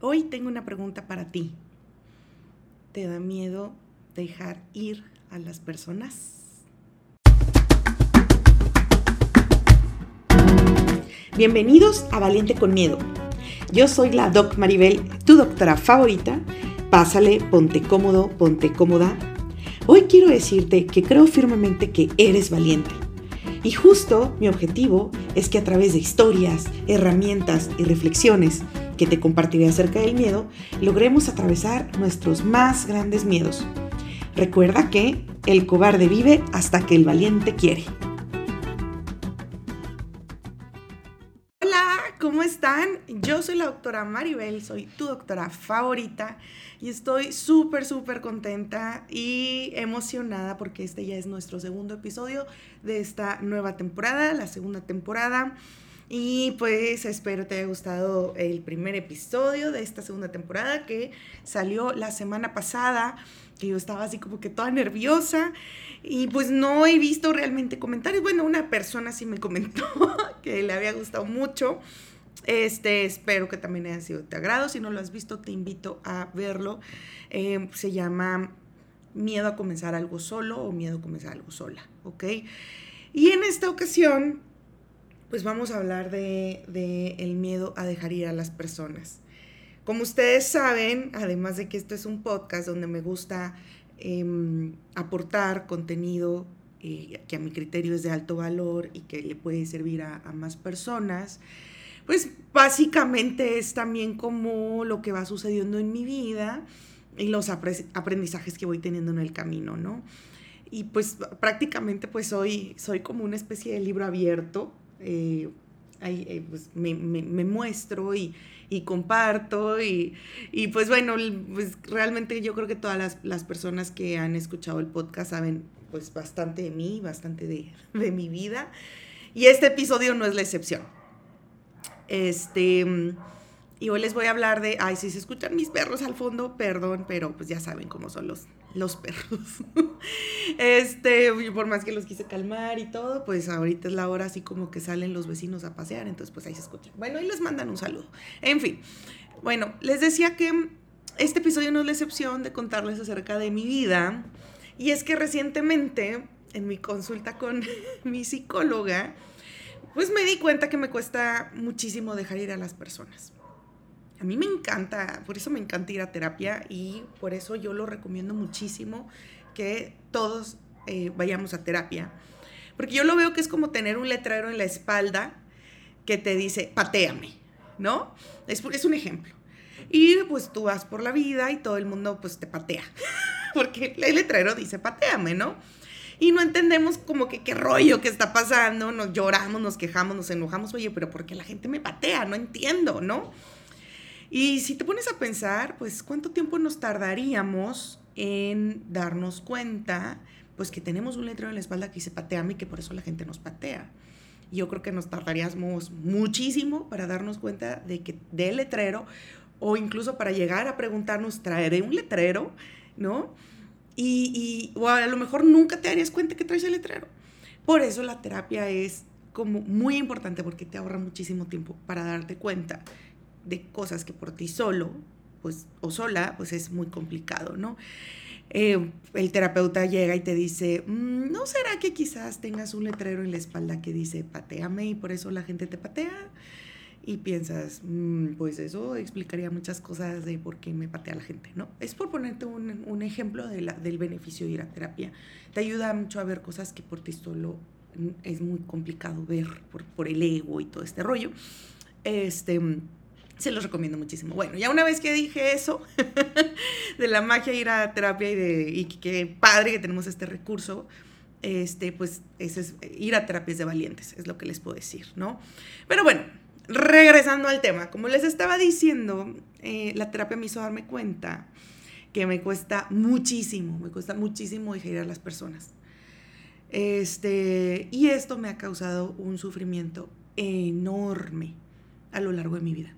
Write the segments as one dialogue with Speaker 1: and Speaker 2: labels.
Speaker 1: Hoy tengo una pregunta para ti. ¿Te da miedo dejar ir a las personas? Bienvenidos a Valiente con Miedo. Yo soy la Doc Maribel, tu doctora favorita. Pásale, ponte cómodo, ponte cómoda. Hoy quiero decirte que creo firmemente que eres valiente. Y justo mi objetivo es que a través de historias, herramientas y reflexiones que te compartiré acerca del miedo, logremos atravesar nuestros más grandes miedos. Recuerda que el cobarde vive hasta que el valiente quiere. Hola, ¿cómo están? Yo soy la doctora Maribel, soy tu doctora favorita y estoy súper, súper contenta y emocionada porque este ya es nuestro segundo episodio de esta nueva temporada, la segunda temporada. Y pues espero te haya gustado el primer episodio de esta segunda temporada que salió la semana pasada, que yo estaba así como que toda nerviosa y pues no he visto realmente comentarios. Bueno, una persona sí me comentó que le había gustado mucho. Este, espero que también haya sido de agrado. Si no lo has visto, te invito a verlo. Eh, se llama Miedo a comenzar algo solo o Miedo a comenzar algo sola, ¿ok? Y en esta ocasión pues vamos a hablar de, el miedo a dejar ir a las personas. Como ustedes saben, además de que esto es un podcast donde me gusta em, aportar contenido que a mi criterio es de alto valor y que le puede servir a, a más personas, pues básicamente es también como lo que va sucediendo en mi vida y los aprendizajes que voy teniendo en el camino, ¿no? Y pues prácticamente pues soy, soy como una especie de libro abierto eh, eh, pues me, muestro y, comparto y, pues bueno, pues realmente yo creo que todas las, personas que han escuchado el podcast saben pues bastante de mí, bastante de, de mi vida y este episodio no es la excepción. Este... Y hoy les voy a hablar de, ay, si se escuchan mis perros al fondo, perdón, pero pues ya saben cómo son los, los perros. este, por más que los quise calmar y todo, pues ahorita es la hora así como que salen los vecinos a pasear, entonces pues ahí se escuchan. Bueno, y les mandan un saludo. En fin, bueno, les decía que este episodio no es la excepción de contarles acerca de mi vida. Y es que recientemente, en mi consulta con mi psicóloga, pues me di cuenta que me cuesta muchísimo dejar ir a las personas. A mí me encanta, por eso me encanta ir a terapia y por eso yo lo recomiendo muchísimo que todos eh, vayamos a terapia. Porque yo lo veo que es como tener un letrero en la espalda que te dice, pateame, ¿no? Es, es un ejemplo. Y pues tú vas por la vida y todo el mundo pues te patea. Porque el letrero dice, pateame, ¿no? Y no entendemos como que qué rollo que está pasando, nos lloramos, nos quejamos, nos enojamos, oye, pero ¿por qué la gente me patea? No entiendo, ¿no? Y si te pones a pensar, pues cuánto tiempo nos tardaríamos en darnos cuenta, pues que tenemos un letrero en la espalda que dice pateame y que por eso la gente nos patea. Yo creo que nos tardaríamos muchísimo para darnos cuenta de que del letrero o incluso para llegar a preguntarnos, ¿traeré un letrero? ¿No? Y, y o a lo mejor nunca te darías cuenta que traes el letrero. Por eso la terapia es como muy importante porque te ahorra muchísimo tiempo para darte cuenta de cosas que por ti solo, pues, o sola, pues es muy complicado, ¿no? Eh, el terapeuta llega y te dice, mm, ¿no será que quizás tengas un letrero en la espalda que dice pateame y por eso la gente te patea? Y piensas, mm, pues eso explicaría muchas cosas de por qué me patea la gente, ¿no? Es por ponerte un, ejemplo de la, del beneficio de ir a terapia. Te ayuda mucho a ver cosas que por ti solo es muy complicado ver por, por el ego y todo este rollo. Este se los recomiendo muchísimo. Bueno, ya una vez que dije eso, de la magia ir a terapia y de y qué padre que tenemos este recurso, este, pues ese es ir a terapias de valientes, es lo que les puedo decir, ¿no? Pero bueno, regresando al tema, como les estaba diciendo, eh, la terapia me hizo darme cuenta que me cuesta muchísimo, me cuesta muchísimo dejar ir a las personas. Este, y esto me ha causado un sufrimiento enorme a lo largo de mi vida.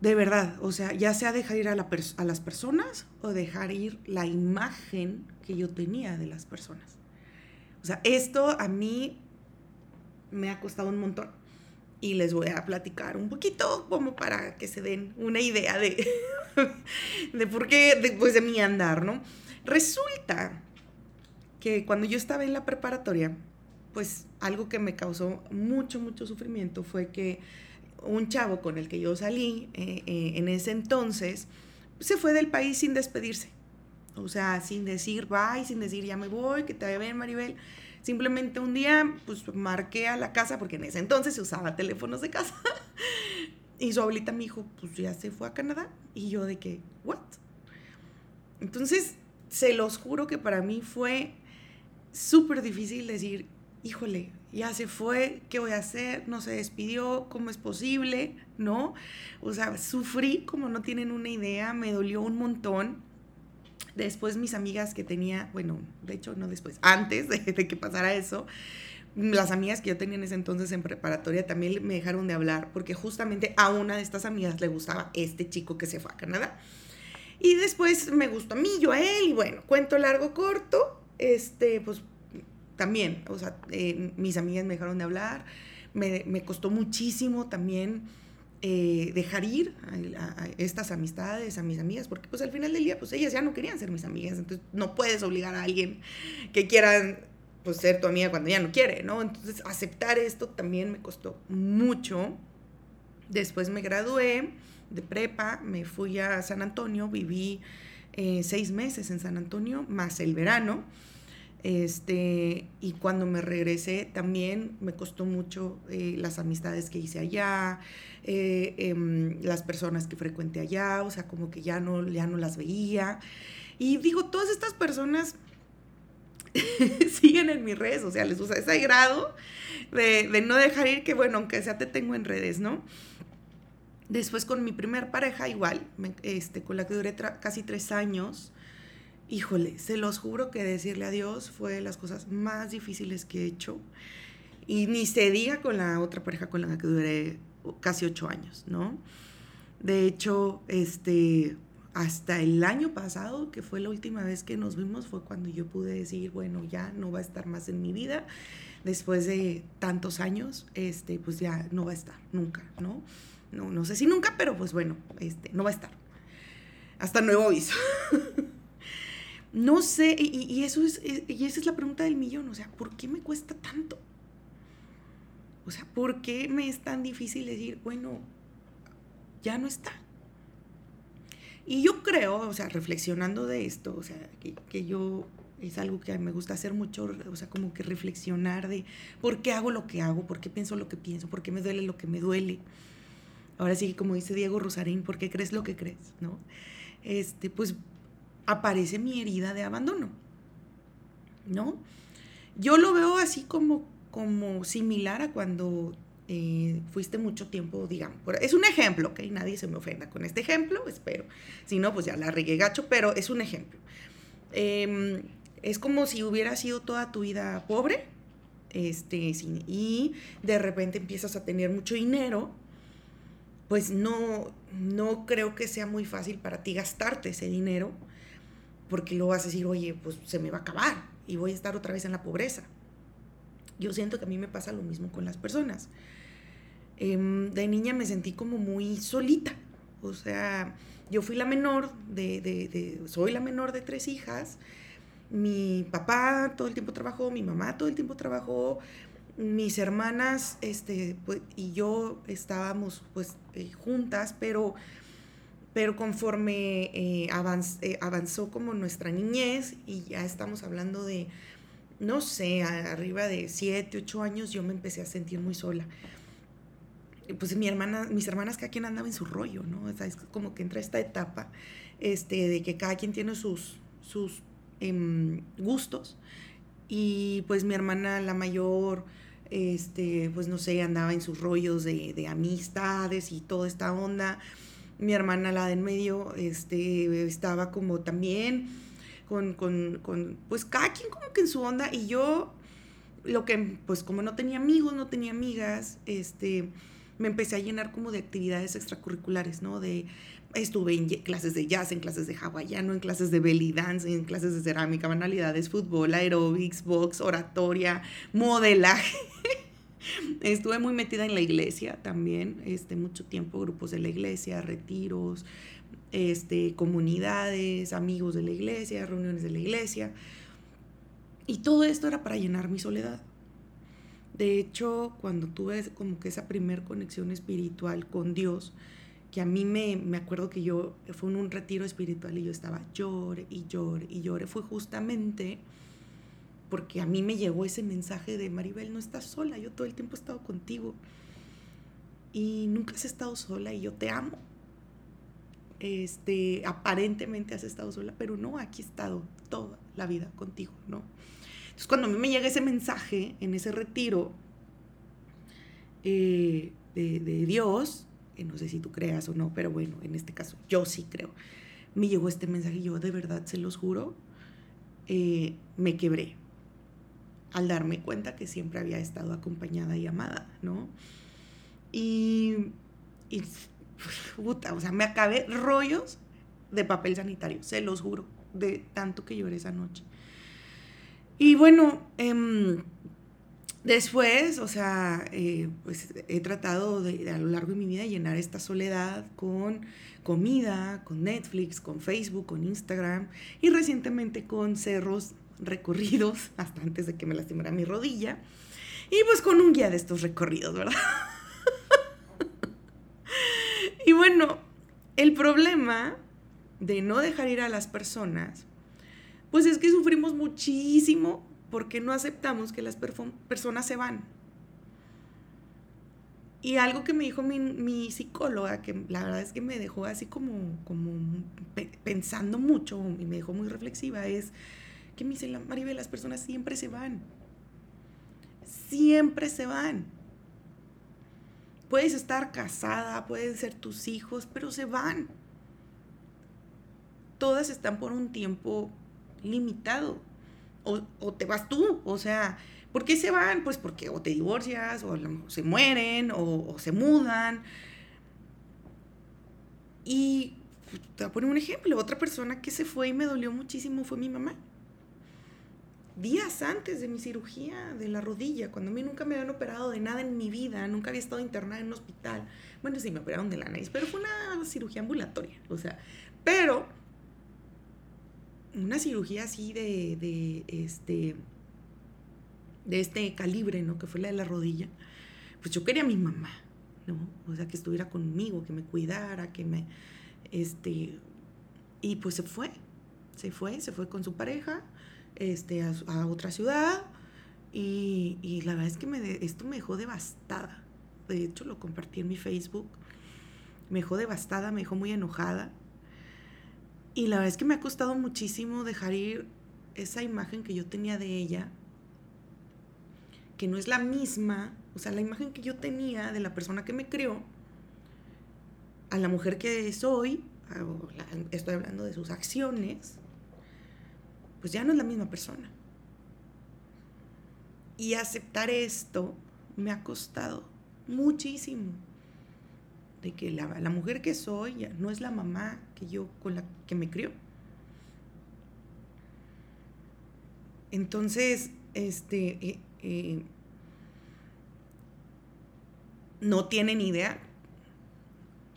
Speaker 1: De verdad, o sea, ya sea dejar ir a, a las personas o dejar ir la imagen que yo tenía de las personas. O sea, esto a mí me ha costado un montón. y les voy a platicar un poquito como para que se den una idea de, de por qué, después de mi andar, ¿no? Resulta que cuando yo estaba en la preparatoria, pues algo que me causó mucho, mucho sufrimiento fue que un chavo con el que yo salí eh, eh, en ese entonces se fue del país sin despedirse. O sea, sin decir bye, sin decir ya me voy, que te vaya bien, Maribel. Simplemente un día, pues marqué a la casa, porque en ese entonces se usaba teléfonos de casa. y su abuelita me dijo, pues ya se fue a Canadá. Y yo de que, ¿what? Entonces, se los juro que para mí fue súper difícil decir, híjole, ya se fue, ¿qué voy a hacer? No se despidió, ¿cómo es posible? ¿No? O sea, sufrí como no tienen una idea, me dolió un montón. Después mis amigas que tenía, bueno, de hecho no después, antes de, que pasara eso, las amigas que yo tenía en ese entonces en preparatoria también me dejaron de hablar porque justamente a una de estas amigas le gustaba este chico que se fue a Canadá. Y después me gustó a mí, yo a él, y bueno, cuento largo, corto, este, pues también, o sea, eh, mis amigas me dejaron de hablar, me, me costó muchísimo también eh, dejar ir a, estas amistades, a mis amigas, porque pues al final del día, pues ellas ya no querían ser mis amigas, entonces no puedes obligar a alguien que quiera pues ser tu amiga cuando ya no quiere, ¿no? Entonces aceptar esto también me costó mucho. Después me gradué de prepa, me fui a San Antonio, viví eh, seis meses en San Antonio, más el verano. Este, y cuando me regresé también me costó mucho eh, las amistades que hice allá, eh, em, las personas que frecuenté allá, o sea, como que ya no, ya no las veía. Y digo, todas estas personas siguen en mis redes sociales, o sea, ese grado de, de, no dejar ir que, bueno, aunque sea te tengo en redes, ¿no? Después con mi primer pareja igual, este, con la que duré casi tres años, híjole, se los juro que decirle adiós fue de las cosas más difíciles que he hecho. Y ni se diga con la otra pareja con la que duré casi ocho años, ¿no? De hecho, este, hasta el año pasado, que fue la última vez que nos vimos, fue cuando yo pude decir, bueno, ya no va a estar más en mi vida. Después de tantos años, este, pues ya no va a estar, nunca, ¿no? No, no sé si nunca, pero pues bueno, este, no va a estar. Hasta nuevo aviso. No sé, y, eso es, y esa es la pregunta del millón, o sea, ¿por qué me cuesta tanto? O sea, ¿por qué me es tan difícil decir, bueno, ya no está? Y yo creo, o sea, reflexionando de esto, o sea, que, yo es algo que me gusta hacer mucho, o sea, como que reflexionar de por qué hago lo que hago, por qué pienso lo que pienso, por qué me duele lo que me duele. Ahora sí, como dice Diego Rosarín, ¿por qué crees lo que crees? ¿No? Este, pues aparece mi herida de abandono, ¿no? Yo lo veo así como, como similar a cuando eh, fuiste mucho tiempo, digamos. Es un ejemplo, ¿ok? Nadie se me ofenda con este ejemplo, espero. Si no, pues ya la regué gacho, pero es un ejemplo. Em, es como si hubiera sido toda tu vida pobre, este, y de repente empiezas a tener mucho dinero, pues no, no creo que sea muy fácil para ti gastarte ese dinero porque luego vas a decir, oye, pues se me va a acabar y voy a estar otra vez en la pobreza. Yo siento que a mí me pasa lo mismo con las personas. Em, de niña me sentí como muy solita. O sea, yo fui la menor de, de, de, soy la menor de tres hijas. Mi papá todo el tiempo trabajó, mi mamá todo el tiempo trabajó, mis hermanas este, pues, y yo estábamos pues eh, juntas, pero pero conforme eh, eh, avanzó como nuestra niñez y ya estamos hablando de, no sé, arriba de 7, 8 años, yo me empecé a sentir muy sola. Pues mi hermana, mis hermanas cada quien andaba en su rollo, ¿no? es como que entra esta etapa este, de que cada quien tiene sus, sus em, gustos. Y pues mi hermana, la mayor, este, pues no sé, andaba en sus rollos de amistades y toda esta onda mi hermana, la de en medio, este, estaba como también con, con, con, pues cada quien como que en su onda y yo, lo que, pues como no tenía amigos, no tenía amigas, este, me empecé a llenar como de actividades extracurriculares, ¿no? De, estuve en clases de jazz, en clases de hawaiano, en clases de belly dance, en clases de cerámica, manualidades, fútbol, aerobics, box, oratoria, modelaje. Estuve muy metida en la iglesia también, este, mucho tiempo, grupos de la iglesia, retiros, este, comunidades, amigos de la iglesia, reuniones de la iglesia. Y todo esto era para llenar mi soledad. De hecho, cuando tuve como que esa primer conexión espiritual con Dios, que a mí me, me acuerdo que yo fue en un retiro espiritual y yo estaba llore y llore y llore, fue justamente porque a mí me llegó ese mensaje de Maribel, no estás sola, yo todo el tiempo he estado contigo y nunca has estado sola y yo te amo. Este, aparentemente has estado sola, pero no, aquí he estado toda la vida contigo, ¿no? Entonces, cuando a mí me llega ese mensaje en ese retiro eh, de, Dios, no sé si tú creas o no, pero bueno, en este caso yo sí creo, me llegó este mensaje y yo de verdad se los juro, eh, me quebré al darme cuenta que siempre había estado acompañada y amada, ¿no? Y, y puta, o sea, me acabé rollos de papel sanitario, se los juro, de tanto que lloré esa noche. Y bueno, em, después, o sea, eh, pues he tratado de, a lo largo de mi vida llenar esta soledad con comida, con Netflix, con Facebook, con Instagram y recientemente con cerros recorridos, hasta antes de que me lastimara mi rodilla. Y pues con un guía de estos recorridos, ¿verdad? y bueno, el problema de no dejar ir a las personas pues es que sufrimos muchísimo porque no aceptamos que las personas se van. Y algo que me dijo mi, psicóloga, que la verdad es que me dejó así como, como pensando mucho y me dejó muy reflexiva, es que me dice, Maribel, las personas siempre se van. Siempre se van. Puedes estar casada, pueden ser tus hijos, pero se van. Todas están por un tiempo limitado. O, te vas tú, o sea, ¿por qué se van? Pues porque o te divorcias, o se mueren, o, se mudan. Y te voy a poner un ejemplo. Otra persona que se fue y me dolió muchísimo fue mi mamá. Días antes de mi cirugía de la rodilla, cuando a mí nunca me habían operado de nada en mi vida, nunca había estado internada en un hospital. Bueno, sí, me operaron de la nariz, pero fue una cirugía ambulatoria. O sea, pero una cirugía así de, de, este, de este calibre, ¿no? Que fue la de la rodilla, pues yo quería a mi mamá, ¿no? O sea, que estuviera conmigo, que me cuidara, que me, este, y pues se fue, se fue, se fue con su pareja, este, a, otra ciudad, y, y, la verdad es que me esto me dejó devastada. De hecho, lo compartí en mi Facebook. Me dejó devastada, me dejó muy enojada. Y la verdad es que me ha costado muchísimo dejar ir esa imagen que yo tenía de ella, que no es la misma, o sea, la imagen que yo tenía de la persona que me crió, a la mujer que soy, estoy hablando de sus acciones, pues ya no es la misma persona. Y aceptar esto me ha costado muchísimo de que la, mujer que soy no es la mamá que yo con la que me crió. Entonces, este, eh, eh, no tienen idea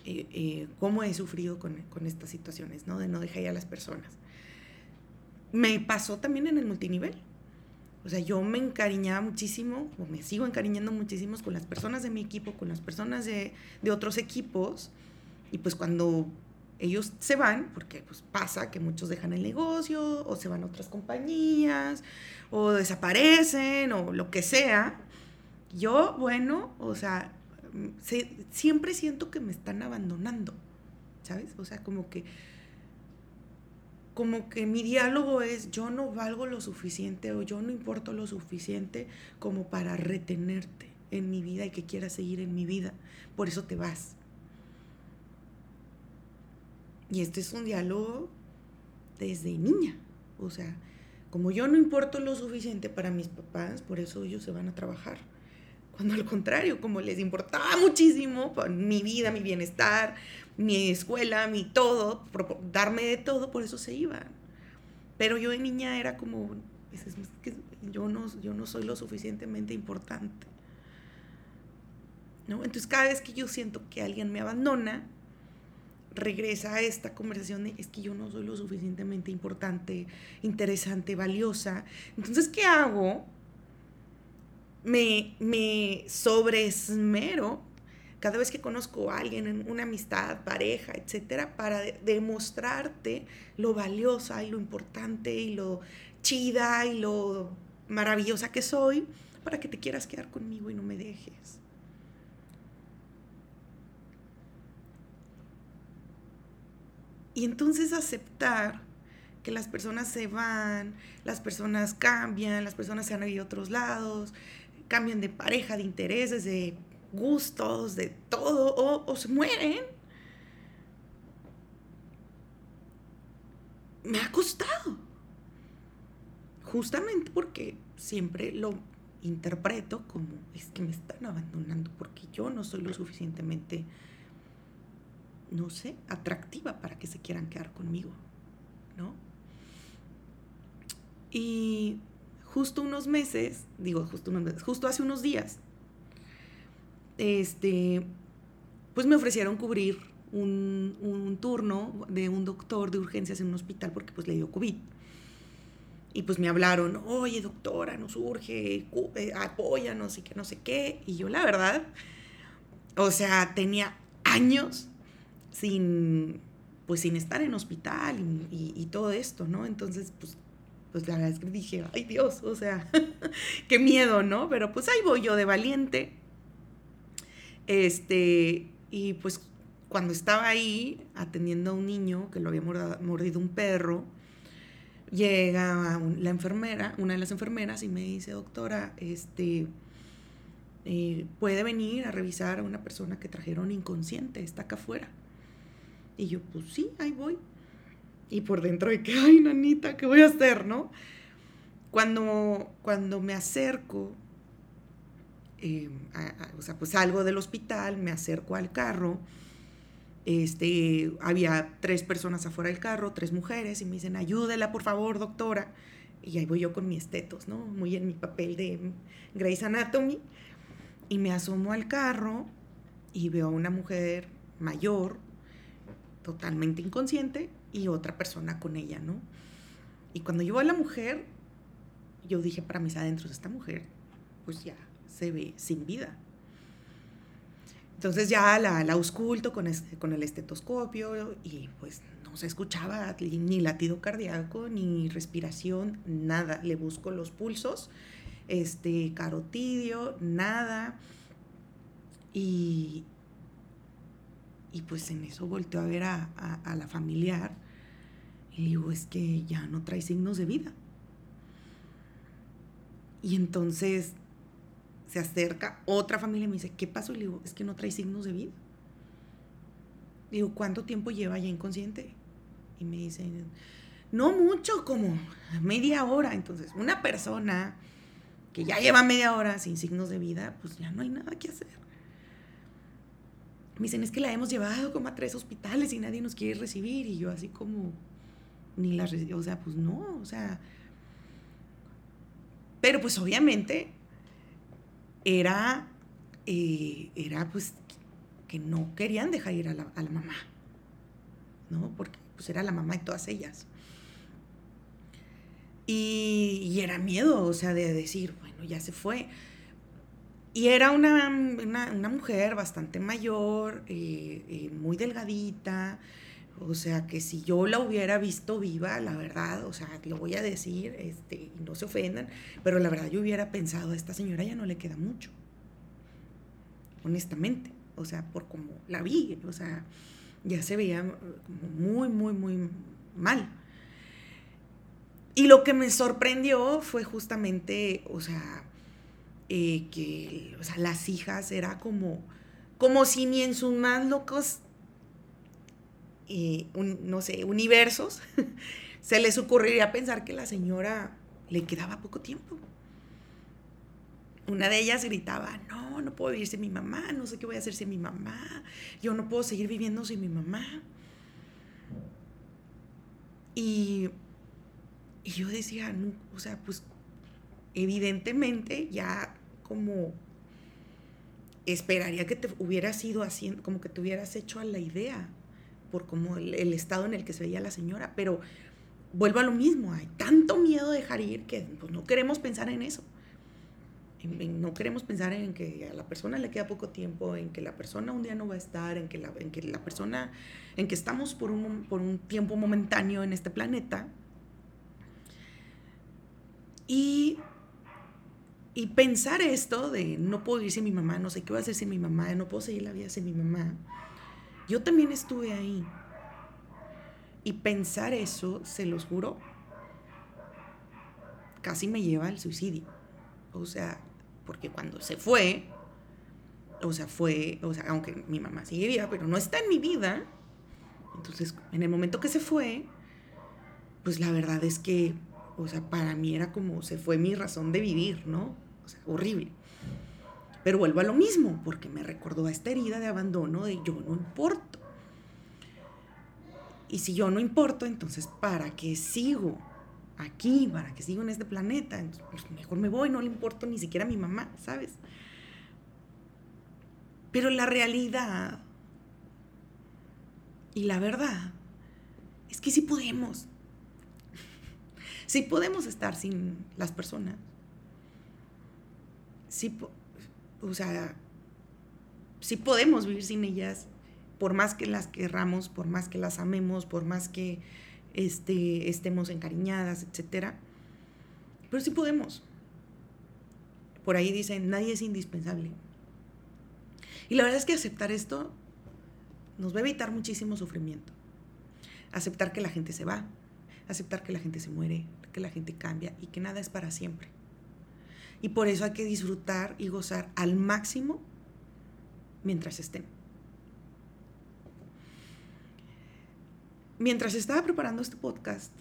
Speaker 1: eh, cómo he sufrido con, con, estas situaciones, ¿no? De no dejar a las personas. Me pasó también en el multinivel. O sea, yo me encariñaba muchísimo, o me sigo encariñando muchísimo con las personas de mi equipo, con las personas de, de otros equipos. Y pues cuando ellos se van, porque pues pasa que muchos dejan el negocio, o se van a otras compañías, o desaparecen, o lo que sea. Yo, bueno, o sea, siempre siento que me están abandonando, ¿sabes? O sea, como que como que mi diálogo es yo no valgo lo suficiente o yo no importo lo suficiente como para retenerte en mi vida y que quieras seguir en mi vida. Por eso te vas. Y este es un diálogo desde niña. O sea, como yo no importo lo suficiente para mis papás, por eso ellos se van a trabajar. Cuando al contrario, como les importaba muchísimo mi vida, mi bienestar, mi escuela, mi todo, darme de todo, por eso se iban. Pero yo de niña era como, pues, yo no, yo no soy lo suficientemente importante. ¿no? Entonces cada vez que yo siento que alguien me abandona, regresa a esta conversación de es que yo no soy lo suficientemente importante, interesante, valiosa. Entonces, ¿qué hago? Me, me sobreesmero cada vez que conozco a alguien en una amistad, pareja, etcétera, para demostrarte lo valiosa y lo importante y lo chida y lo maravillosa que soy, para que te quieras quedar conmigo y no me dejes. Y entonces aceptar que las personas se van, las personas cambian, las personas se han ido a otros lados, cambian de pareja, de intereses, de gustos, de todo, o, se mueren. Me ha costado. Justamente porque siempre lo interpreto como es que me están abandonando porque yo no soy lo suficientemente, no sé, atractiva para que se quieran quedar conmigo, ¿no? Y justo unos meses, digo, justo unos meses, justo hace unos días, este, pues me ofrecieron cubrir un, un, turno de un doctor de urgencias en un hospital porque pues le dio COVID. Y pues me hablaron, oye doctora, nos urge, eh, apóyanos y que no sé qué. Y yo la verdad, o sea, tenía años sin, pues sin estar en hospital y, todo esto, ¿no? Entonces, pues pues la verdad es que dije, ay Dios, o sea, qué miedo, ¿no? Pero pues ahí voy yo de valiente. Este, y pues cuando estaba ahí atendiendo a un niño que lo había mordido un perro, llega la enfermera, una de las enfermeras, y me dice, doctora, este, eh, puede venir a revisar a una persona que trajeron inconsciente, está acá afuera. Y yo, pues sí, ahí voy. Y por dentro de que, ay, nanita, ¿qué voy a hacer, no? Cuando, cuando me acerco, Em, o sea, pues salgo del hospital, me acerco al carro, este, había tres personas afuera del carro, tres mujeres, y me dicen, ayúdela, por favor, doctora. Y ahí voy yo con mi estetos, ¿no? Muy en mi papel de Grey's Anatomy. Y me asomo al carro y veo a una mujer mayor, totalmente inconsciente, y otra persona con ella, ¿no? Y cuando yo veo a la mujer, yo dije para mis adentros, esta mujer, pues ya se ve sin vida. Entonces ya la, la ausculto con, con el estetoscopio y pues no se escuchaba ni latido cardíaco, ni respiración, nada. Le busco los pulsos, este, carotidio, nada. Y, y pues en eso volteo a ver a, a la familiar y digo, es que ya no trae signos de vida. Y entonces se acerca otra familia y me dice, ¿qué pasó? Y le digo, es que no trae signos de vida. Digo, ¿cuánto tiempo lleva ya inconsciente? Y me dicen, no mucho, como media hora. Entonces, una persona que ya lleva media hora sin signos de vida, pues ya no hay nada que hacer. Me dicen, es que la hemos llevado como a tres hospitales y nadie nos quiere recibir. Y yo así como, ni la, o sea, pues no, o sea. Pero pues obviamente era, eh, era pues que no querían dejar ir a la, mamá, ¿no? Porque pues era la mamá de todas ellas. Y, era miedo, o sea, de decir, bueno, ya se fue. Y era una, mujer bastante mayor, eh, eh, muy delgadita, o sea, que si yo la hubiera visto viva, la verdad, o sea, lo voy a decir, este, no se ofendan, pero la verdad yo hubiera pensado, a esta señora ya no le queda mucho. Honestamente, o sea, por como la vi, o sea, ya se veía muy, muy, muy mal. Y lo que me sorprendió fue justamente, o sea, eh, que o sea, las hijas era como, como si ni en sus más locos no sé, universos, se les ocurriría pensar que la señora le quedaba poco tiempo. Una de ellas gritaba, no, no puedo vivir sin mi mamá, no sé qué voy a hacer sin mi mamá, yo no puedo seguir viviendo sin mi mamá. Y, y yo decía, o sea, pues evidentemente ya como esperaría que te hubieras ido haciendo, como que te hubieras hecho a la idea por como el, estado en el que se veía la señora, pero vuelvo a lo mismo, hay tanto miedo de dejar ir que pues, no queremos pensar en eso. no queremos pensar en que a la persona le queda poco tiempo, en que la persona un día no va a estar, en que la, en que la persona, en que estamos por un, por un tiempo momentáneo en este planeta. Y, y pensar esto de no puedo ir sin mi mamá, no sé qué voy a hacer sin mi mamá, no puedo seguir la vida sin mi mamá yo también estuve ahí. Y pensar eso, se los juro, casi me lleva al suicidio. O sea, porque cuando se fue, o sea, fue, o sea, aunque mi mamá sigue viva, pero no está en mi vida. Entonces, en el momento que se fue, pues la verdad es que, o sea, para mí era como se fue mi razón de vivir, ¿no? O sea, horrible. Pero vuelvo a lo mismo, porque me recordó a esta herida de abandono de yo no importo. Y si yo no importo, entonces ¿para qué sigo aquí? ¿Para qué sigo en este planeta? pues mejor me voy, no le importo ni siquiera a mi mamá, ¿sabes? Pero la realidad y la verdad es que sí podemos. Sí podemos estar sin las personas. Sí, o sea, sí podemos vivir sin ellas, por más que las querramos, por más que las amemos, por más que este, estemos encariñadas, etc. Pero sí podemos. Por ahí dicen, nadie es indispensable. Y la verdad es que aceptar esto nos va a evitar muchísimo sufrimiento. Aceptar que la gente se va, aceptar que la gente se muere, que la gente cambia y que nada es para siempre. Y por eso hay que disfrutar y gozar al máximo mientras estén. Mientras estaba preparando este podcast,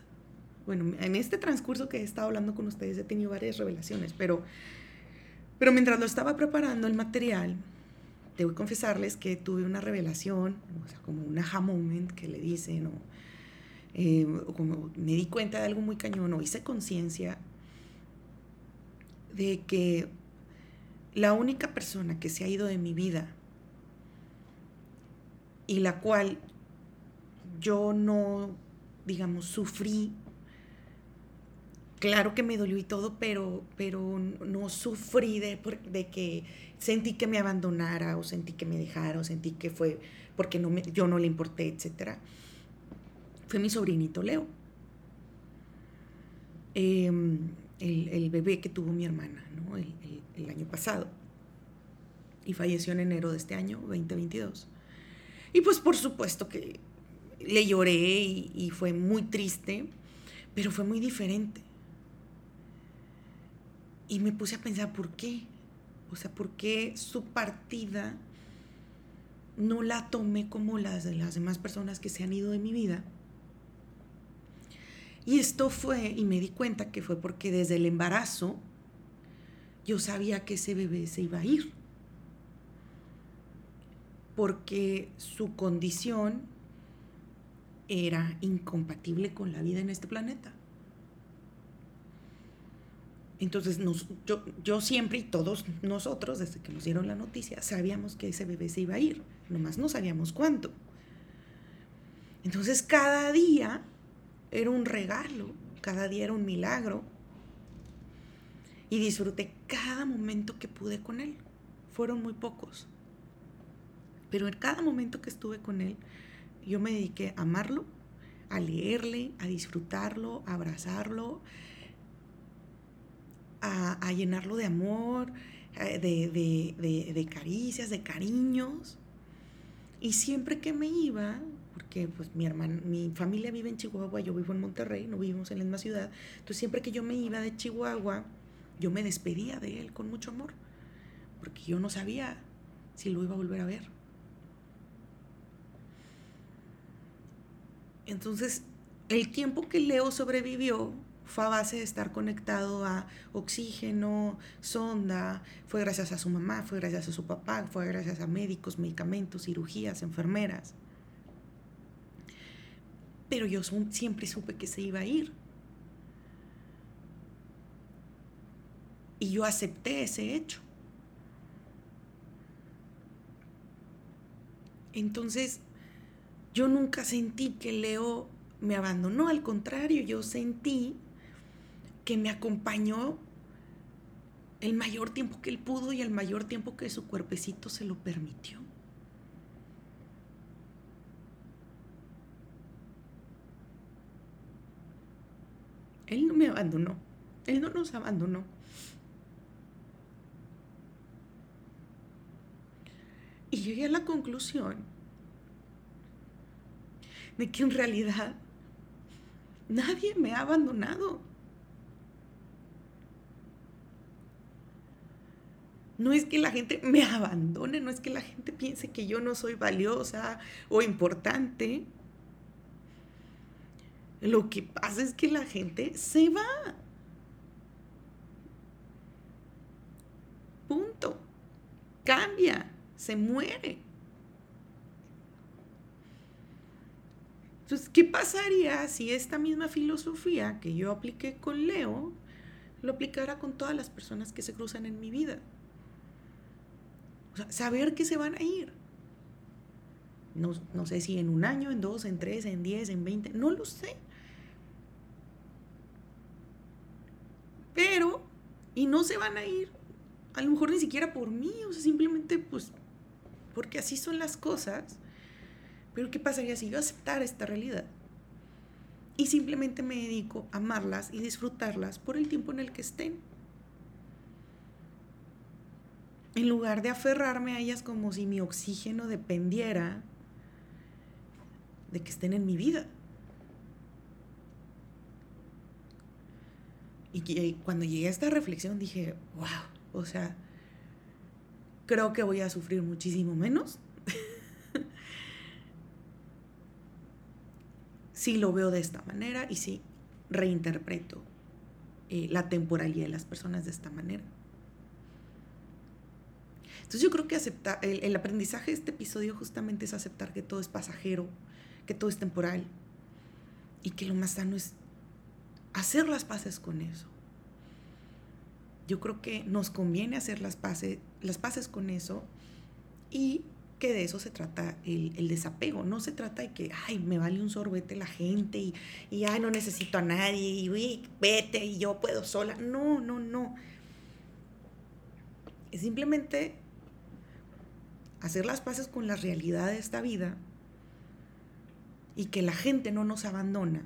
Speaker 1: bueno, en este transcurso que he estado hablando con ustedes he tenido varias revelaciones, pero, pero mientras lo estaba preparando el material, debo confesarles que tuve una revelación, o sea, como un aha moment que le dicen, o, eh, o como me di cuenta de algo muy cañón, o hice conciencia de que la única persona que se ha ido de mi vida y la cual yo no, digamos, sufrí, claro que me dolió y todo, pero, pero no sufrí de, de que sentí que me abandonara o sentí que me dejara o sentí que fue porque no me, yo no le importé, etc. Fue mi sobrinito Leo. Eh, el, bebé que tuvo mi hermana el, año pasado. Y falleció en enero de este año, 2022. Y pues por supuesto que le lloré y, y fue muy triste, pero fue muy diferente. Y me puse a pensar, ¿por qué? O sea, ¿por qué su partida no la tomé como las de las demás personas que se han ido de mi vida? Y esto fue, y me di cuenta que fue porque desde el embarazo yo sabía que ese bebé se iba a ir. Porque su condición era incompatible con la vida en este planeta. Entonces, yo, yo, siempre y todos nosotros, desde que nos dieron la noticia, sabíamos que ese bebé se iba a ir, nomás no sabíamos cuánto. Entonces, cada día era un regalo, cada día era un milagro. Y disfruté cada momento que pude con él. Fueron muy pocos. Pero en cada momento que estuve con él, yo me dediqué a amarlo, a leerle, a disfrutarlo, a abrazarlo, a, llenarlo de amor, eh, de, de caricias, de cariños. Y siempre que me iba, porque pues mi hermana, mi familia vive en Chihuahua, yo vivo en Monterrey, no vivimos en la misma ciudad. Entonces siempre que yo me iba de Chihuahua, yo me despedía de él con mucho amor, porque yo no sabía si lo iba a volver a ver. Entonces, el tiempo que Leo sobrevivió fue a base de estar conectado a oxígeno, sonda, fue gracias a su mamá, fue gracias a su papá, fue gracias a médicos, medicamentos, cirugías, enfermeras pero yo siempre supe que se iba a ir. Y yo acepté ese hecho. Entonces, yo nunca sentí que Leo me abandonó, al contrario, yo sentí que me acompañó el mayor tiempo que él pudo y el mayor tiempo que su cuerpecito se lo permitió. Él no me abandonó, él no nos abandonó. Y llegué a la conclusión de que en realidad nadie me ha abandonado. No es que la gente me abandone, no es que la gente piense que yo no soy valiosa o importante. Lo que pasa es que la gente se va. Punto. Cambia, se muere. Entonces, ¿qué pasaría si esta misma filosofía que yo apliqué con Leo lo aplicara con todas las personas que se cruzan en mi vida? saber que se van a ir. No, no, sé si en un año, en dos, en tres, en diez, en veinte, no lo sé. Pero, y no se van a ir, a lo mejor ni siquiera por mí, o sea, simplemente pues, porque así son las cosas. Pero ¿qué pasaría si yo aceptara esta realidad? Y simplemente me dedico a amarlas y disfrutarlas por el tiempo en el que estén en lugar de aferrarme a ellas como si mi oxígeno dependiera de que estén en mi vida. Y cuando llegué a esta reflexión dije, wow, o sea, creo que voy a sufrir muchísimo menos si lo veo de esta manera y si reinterpreto eh, la temporalidad de las personas de esta manera. Entonces yo creo que aceptar, el, aprendizaje de este episodio justamente es aceptar que todo es pasajero, que todo es temporal y que lo más sano es hacer las paces con eso. Yo creo que nos conviene hacer las paces, las con eso y que de eso se trata el, desapego. No se trata de que, ay, me vale un sorbete la gente y, y ay, no necesito a nadie y uy, vete y yo puedo sola. No, no, no. Es simplemente hacer las paces con la realidad de esta vida y que la gente no nos abandona,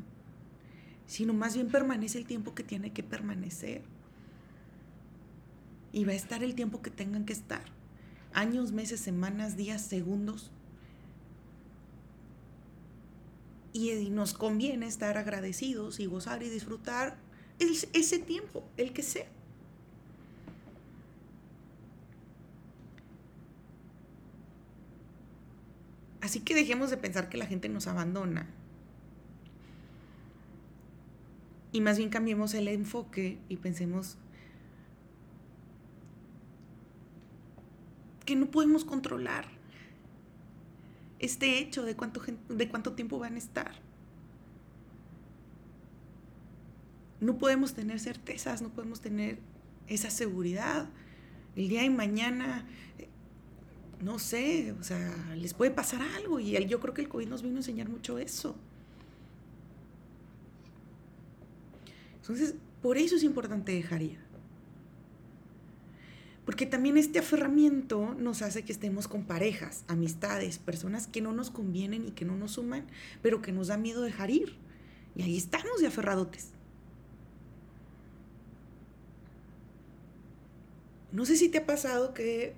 Speaker 1: sino más bien permanece el tiempo que tiene que permanecer. Y va a estar el tiempo que tengan que estar. Años, meses, semanas, días, segundos. Y nos conviene estar agradecidos y gozar y disfrutar ese tiempo, el que sea. Así que dejemos de pensar que la gente nos abandona. Y más bien cambiemos el enfoque y pensemos que no podemos controlar este hecho de cuánto, de cuánto tiempo van a estar. No podemos tener certezas, no podemos tener esa seguridad. El día de mañana no sé, o sea, les puede pasar algo y yo creo que el COVID nos vino a enseñar mucho eso. Entonces, por eso es importante dejar ir. Porque también este aferramiento nos hace que estemos con parejas, amistades, personas que no nos convienen y que no nos suman, pero que nos da miedo dejar ir. Y ahí estamos de aferradotes. No sé si te ha pasado que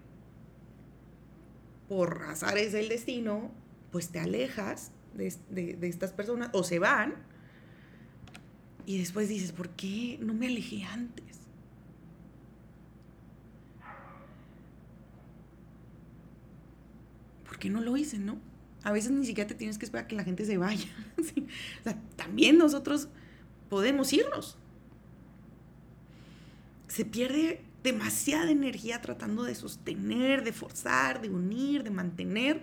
Speaker 1: por azares del destino, pues te alejas de, estas personas o se van y después dices, ¿por qué no me alejé antes? ¿Por qué no lo hice, no? A veces ni siquiera te tienes que esperar a que la gente se vaya. O sea, también nosotros podemos irnos. Se pierde demasiada energía tratando de sostener, de forzar, de unir, de mantener.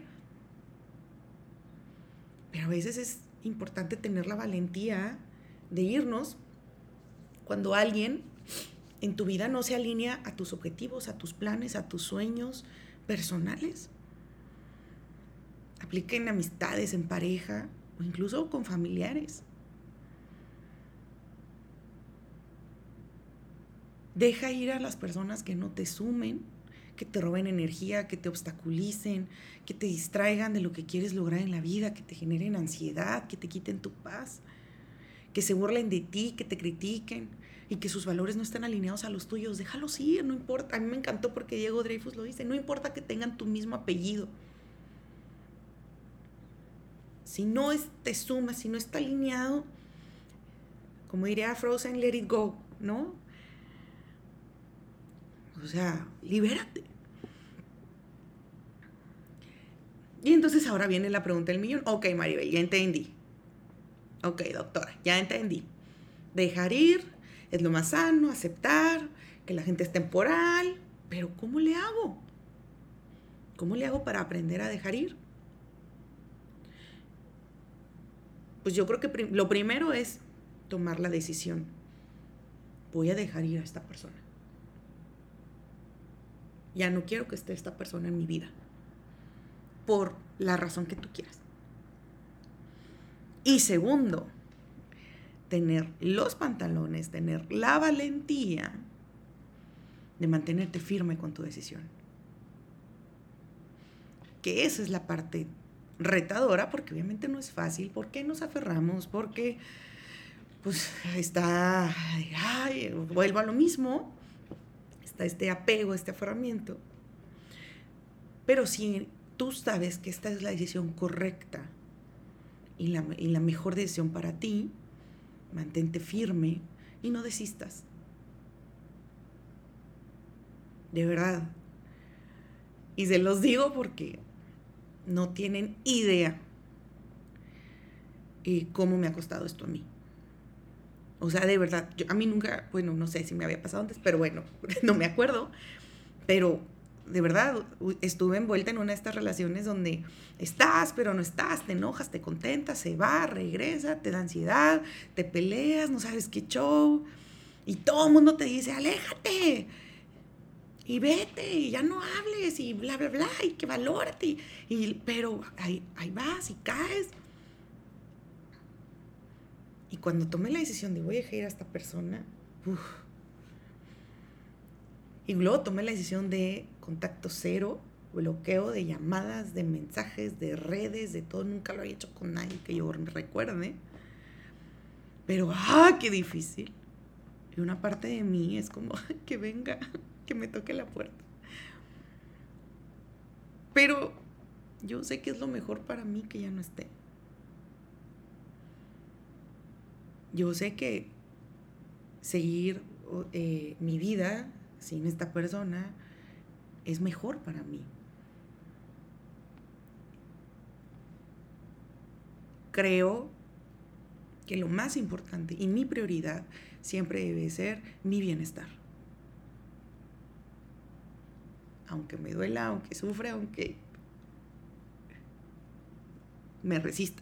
Speaker 1: Pero a veces es importante tener la valentía de irnos cuando alguien en tu vida no se alinea a tus objetivos, a tus planes, a tus sueños personales. Aplica en amistades, en pareja o incluso con familiares. Deja ir a las personas que no te sumen, que te roben energía, que te obstaculicen, que te distraigan de lo que quieres lograr en la vida, que te generen ansiedad, que te quiten tu paz, que se burlen de ti, que te critiquen y que sus valores no estén alineados a los tuyos. Déjalos ir, no importa. A mí me encantó porque Diego Dreyfus lo dice, no importa que tengan tu mismo apellido. Si no te suma, si no está alineado, como diría Frozen, let it go, ¿no? O sea, libérate. Y entonces ahora viene la pregunta del millón. Ok, Maribel, ya entendí. Ok, doctora, ya entendí. Dejar ir es lo más sano, aceptar que la gente es temporal, pero ¿cómo le hago? ¿Cómo le hago para aprender a dejar ir? Pues yo creo que lo primero es tomar la decisión. Voy a dejar ir a esta persona. Ya no quiero que esté esta persona en mi vida. Por la razón que tú quieras. Y segundo, tener los pantalones, tener la valentía de mantenerte firme con tu decisión. Que esa es la parte retadora, porque obviamente no es fácil, porque nos aferramos, porque pues está, ay, vuelvo a lo mismo, este apego, este aferramiento. Pero si tú sabes que esta es la decisión correcta y la, y la mejor decisión para ti, mantente firme y no desistas. De verdad. Y se los digo porque no tienen idea eh, cómo me ha costado esto a mí. O sea, de verdad, yo, a mí nunca, bueno, no sé si me había pasado antes, pero bueno, no me acuerdo. Pero de verdad, estuve envuelta en una de estas relaciones donde estás, pero no estás, te enojas, te contentas, se va, regresa, te da ansiedad, te peleas, no sabes qué show. Y todo el mundo te dice, aléjate. Y vete, y ya no hables, y bla, bla, bla, y que valórate. Y, pero ahí, ahí vas y caes y cuando tomé la decisión de voy a dejar ir a esta persona, y luego tomé la decisión de contacto cero, bloqueo de llamadas, de mensajes, de redes, de todo. Nunca lo había hecho con nadie que yo recuerde. Pero, ¡ah, qué difícil! Y una parte de mí es como, que venga, que me toque la puerta. Pero yo sé que es lo mejor para mí que ya no esté. yo sé que seguir eh, mi vida sin esta persona es mejor para mí. Creo que lo más importante y mi prioridad siempre debe ser mi bienestar. Aunque me duela, aunque sufra, aunque me resista.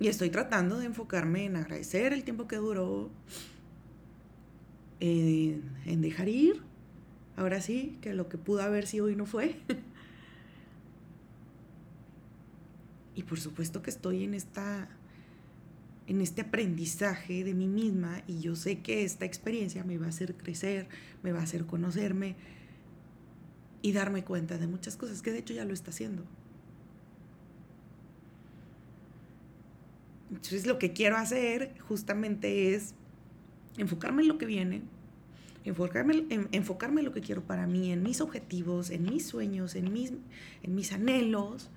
Speaker 1: Y estoy tratando de enfocarme en agradecer el tiempo que duró, en, dejar ir, ahora sí, que lo que pudo haber sido y no fue. y por supuesto que estoy en esta en este aprendizaje de mí misma y yo sé que esta experiencia me va a hacer crecer, me va a hacer conocerme y darme cuenta de muchas cosas que de hecho ya lo está haciendo. Entonces lo que quiero hacer justamente es enfocarme en lo que viene, enfocarme en, enfocarme en lo que quiero para mí, en mis objetivos, en mis sueños, en mis, en mis anhelos.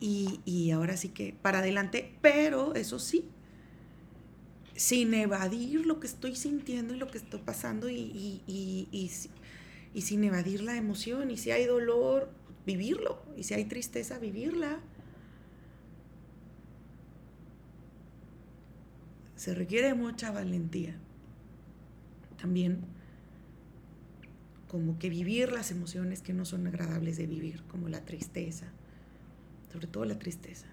Speaker 1: Y, y ahora sí que para adelante, pero eso sí, sin evadir lo que estoy sintiendo y lo que estoy pasando y, y, y, sin evadir la emoción. Y si hay dolor, vivirlo. Y si hay tristeza, vivirla. se requiere mucha valentía también como que vivir las emociones que no son agradables de vivir, como la tristeza, sobre todo la tristeza,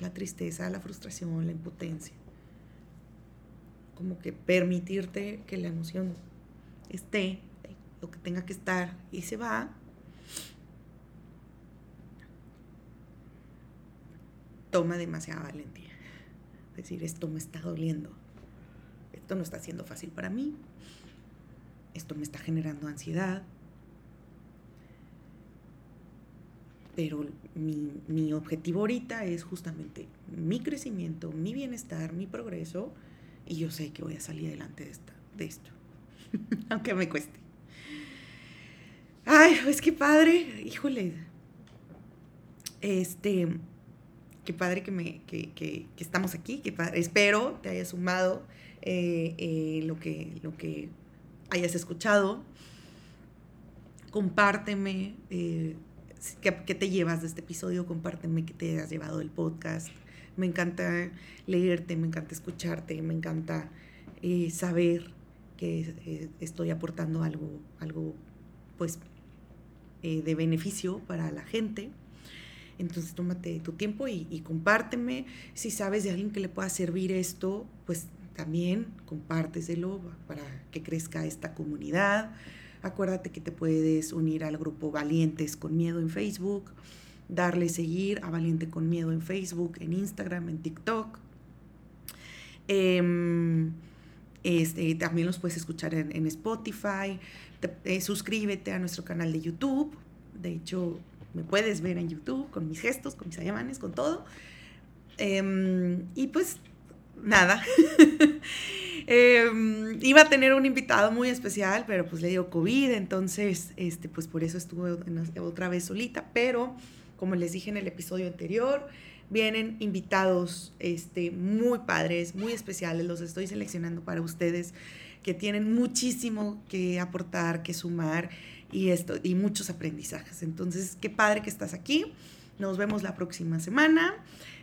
Speaker 1: la tristeza, la frustración, la impotencia, como que permitirte que la emoción esté lo que tenga que estar y se va. Toma demasiada valentía. Es decir, esto me está doliendo esto no está siendo fácil para mí. Esto me está generando ansiedad. Pero mi, mi objetivo ahorita es justamente mi crecimiento, mi bienestar, mi progreso. Y yo sé que voy a salir adelante de, esta, de esto. Aunque me cueste. Ay, pues qué padre. Híjole. Este, qué padre que, me, que, que, que estamos aquí. Padre. Espero te haya sumado eh, eh, lo, que, lo que hayas escuchado. Compárteme eh, qué, qué te llevas de este episodio. Compárteme qué te has llevado del podcast. Me encanta leerte, me encanta escucharte, me encanta saber que estoy aportando algo, algo pues, de beneficio para la gente. Entonces tómate tu tiempo y, y, compárteme. Si sabes de alguien que le pueda servir esto, pues también compárteselo para que crezca esta comunidad. Acuérdate que te puedes unir al grupo Valientes con Miedo en Facebook, darle seguir a Valiente con Miedo en Facebook, en Instagram, en TikTok. Eh, este, también los puedes escuchar en, Spotify. Eh, suscríbete a nuestro canal de YouTube. De hecho, me puedes ver en YouTube con mis gestos, con mis ademanes, con todo. Eh, y pues nada. eh, iba a tener un invitado muy especial, pero pues le dio COVID, entonces, este, pues por eso estuve otra vez solita. Pero, como les dije en el episodio anterior, vienen invitados este, muy padres, muy especiales, los estoy seleccionando para ustedes que tienen muchísimo que aportar, que sumar y, esto, y muchos aprendizajes. Entonces, qué padre que estás aquí. Nos vemos la próxima semana.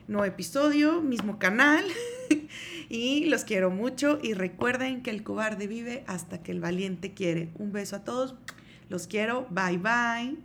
Speaker 1: Nuevo episodio, mismo canal. y los quiero mucho. Y recuerden que el cobarde vive hasta que el valiente quiere. Un beso a todos. Los quiero. Bye bye.